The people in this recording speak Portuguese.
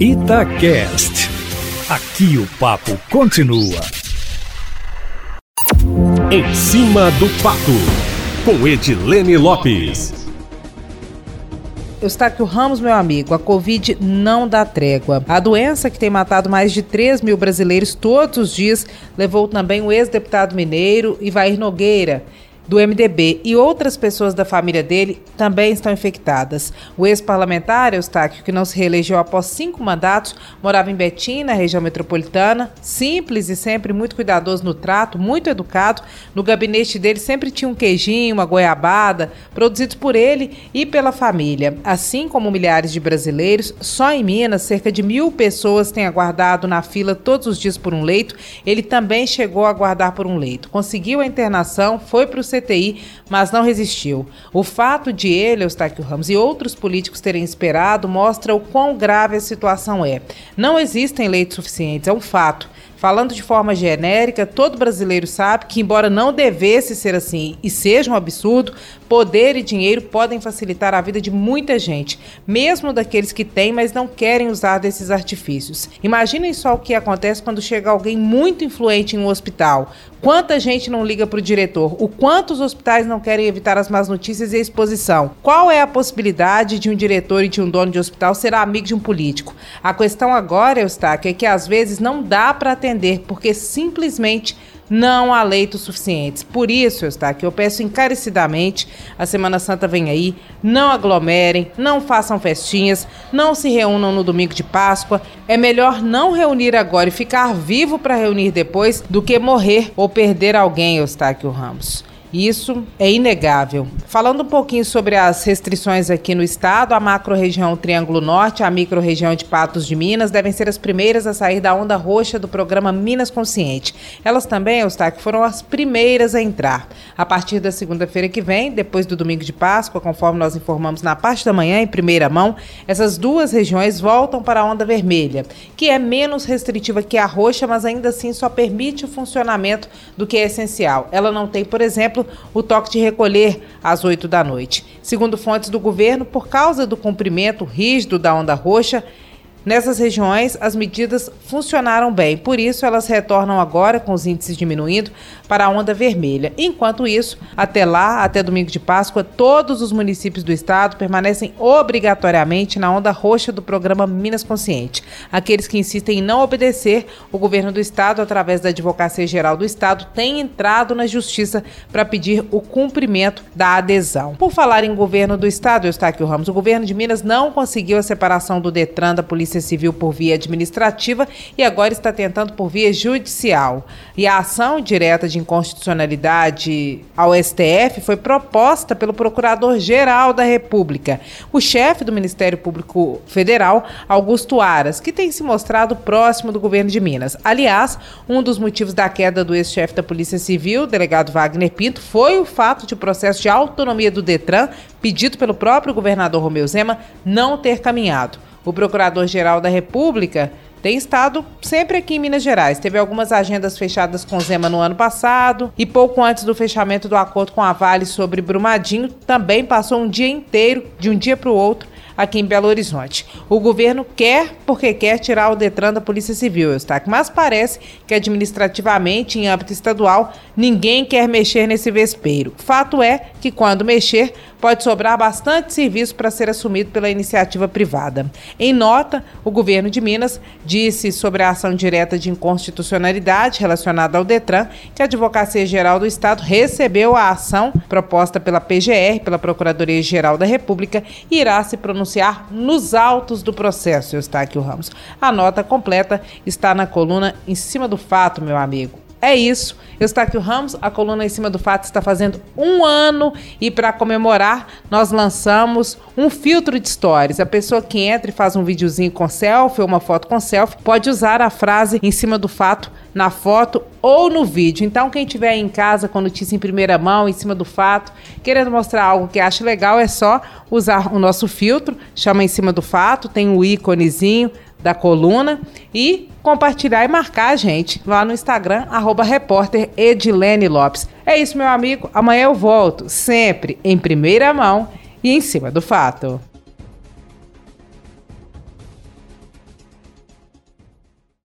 Itacast. Aqui o papo continua. Em cima do papo, com Edilene Lopes. Eustáquio Ramos, meu amigo, a Covid não dá trégua. A doença que tem matado mais de 3 mil brasileiros todos os dias levou também o ex-deputado mineiro Ivair Nogueira do MDB e outras pessoas da família dele também estão infectadas. O ex-parlamentar, Eustáquio, que não se reelegeu após cinco mandatos, morava em Betim, na região metropolitana, simples e sempre muito cuidadoso no trato, muito educado. No gabinete dele sempre tinha um queijinho, uma goiabada, produzidos por ele e pela família. Assim como milhares de brasileiros, só em Minas, cerca de mil pessoas têm aguardado na fila todos os dias por um leito. Ele também chegou a aguardar por um leito. Conseguiu a internação, foi para o CTI, mas não resistiu. O fato de ele, Eustáquio Ramos, e outros políticos terem esperado mostra o quão grave a situação é. Não existem leitos suficientes, é um fato. Falando de forma genérica, todo brasileiro sabe que, embora não devesse ser assim e seja um absurdo, poder e dinheiro podem facilitar a vida de muita gente, mesmo daqueles que têm, mas não querem usar desses artifícios. Imaginem só o que acontece quando chega alguém muito influente em um hospital. Quanta gente não liga para o diretor? O quanto os hospitais não querem evitar as más notícias e a exposição? Qual é a possibilidade de um diretor e de um dono de hospital ser amigo de um político? A questão agora, Eustáquio, é que às vezes não dá para porque simplesmente não há leitos suficientes. Por isso, Eustáquio, eu peço encarecidamente, a Semana Santa vem aí, não aglomerem, não façam festinhas, não se reúnam no domingo de Páscoa. É melhor não reunir agora e ficar vivo para reunir depois do que morrer ou perder alguém, Eustáquio Ramos. Isso é inegável. Falando um pouquinho sobre as restrições aqui no estado, a macro-região Triângulo Norte a micro-região de Patos de Minas devem ser as primeiras a sair da onda roxa do programa Minas Consciente. Elas também, Eustáquio, foram as primeiras a entrar. A partir da segunda-feira que vem, depois do domingo de Páscoa, conforme nós informamos na parte da manhã, em primeira mão, essas duas regiões voltam para a onda vermelha, que é menos restritiva que a roxa, mas ainda assim só permite o funcionamento do que é essencial. Ela não tem, por exemplo, exemplo, o toque de recolher às 8 da noite. Segundo fontes do governo, por causa do cumprimento rígido da onda roxa, Nessas regiões, as medidas funcionaram bem, por isso elas retornam agora, com os índices diminuindo, para a onda vermelha. Enquanto isso, até lá, até domingo de Páscoa, todos os municípios do estado permanecem obrigatoriamente na onda roxa do programa Minas Consciente. Aqueles que insistem em não obedecer, o governo do estado, através da Advocacia Geral do Estado, tem entrado na justiça para pedir o cumprimento da adesão. Por falar em governo do estado, Eustáquio Ramos, o governo de Minas não conseguiu a separação do Detran da Polícia Polícia Civil por via administrativa e agora está tentando por via judicial. E a ação direta de inconstitucionalidade ao STF foi proposta pelo Procurador-Geral da República, o chefe do Ministério Público Federal, Augusto Aras, que tem se mostrado próximo do governo de Minas. Aliás, um dos motivos da queda do ex-chefe da Polícia Civil, delegado Wagner Pinto, foi o fato de o processo de autonomia do Detran, pedido pelo próprio governador Romeu Zema, não ter caminhado. O Procurador-Geral da República tem estado sempre aqui em Minas Gerais. Teve algumas agendas fechadas com Zema no ano passado e pouco antes do fechamento do acordo com a Vale sobre Brumadinho, também passou um dia inteiro, de um dia para o outro, aqui em Belo Horizonte. O governo quer, porque quer tirar o Detran da Polícia Civil, Eustáquio, mas parece que administrativamente, em âmbito estadual, ninguém quer mexer nesse vespeiro. Fato é que quando mexer, pode sobrar bastante serviço para ser assumido pela iniciativa privada. Em nota, o governo de Minas disse sobre a ação direta de inconstitucionalidade relacionada ao Detran que a Advocacia Geral do Estado recebeu a ação proposta pela PGR, pela Procuradoria-Geral da República, e irá se pronunciar pronunciar nos autos do processo, Eustáquio Ramos. A nota completa está na coluna em cima do fato, meu amigo. É isso. Eustáquio Ramos, a coluna em cima do fato está fazendo um ano e para comemorar nós lançamos um filtro de stories. A pessoa que entra e faz um videozinho com selfie ou uma foto com selfie pode usar a frase em cima do fato na foto ou no vídeo. Então quem estiver em casa com notícia em primeira mão, em cima do fato, querendo mostrar algo que acha legal, é só usar o nosso filtro, chama em cima do fato, tem o um íconezinho da coluna e compartilhar e marcar a gente lá no Instagram, arroba repórter Edilene Lopes. É isso, meu amigo. Amanhã eu volto, sempre em primeira mão e em cima do fato.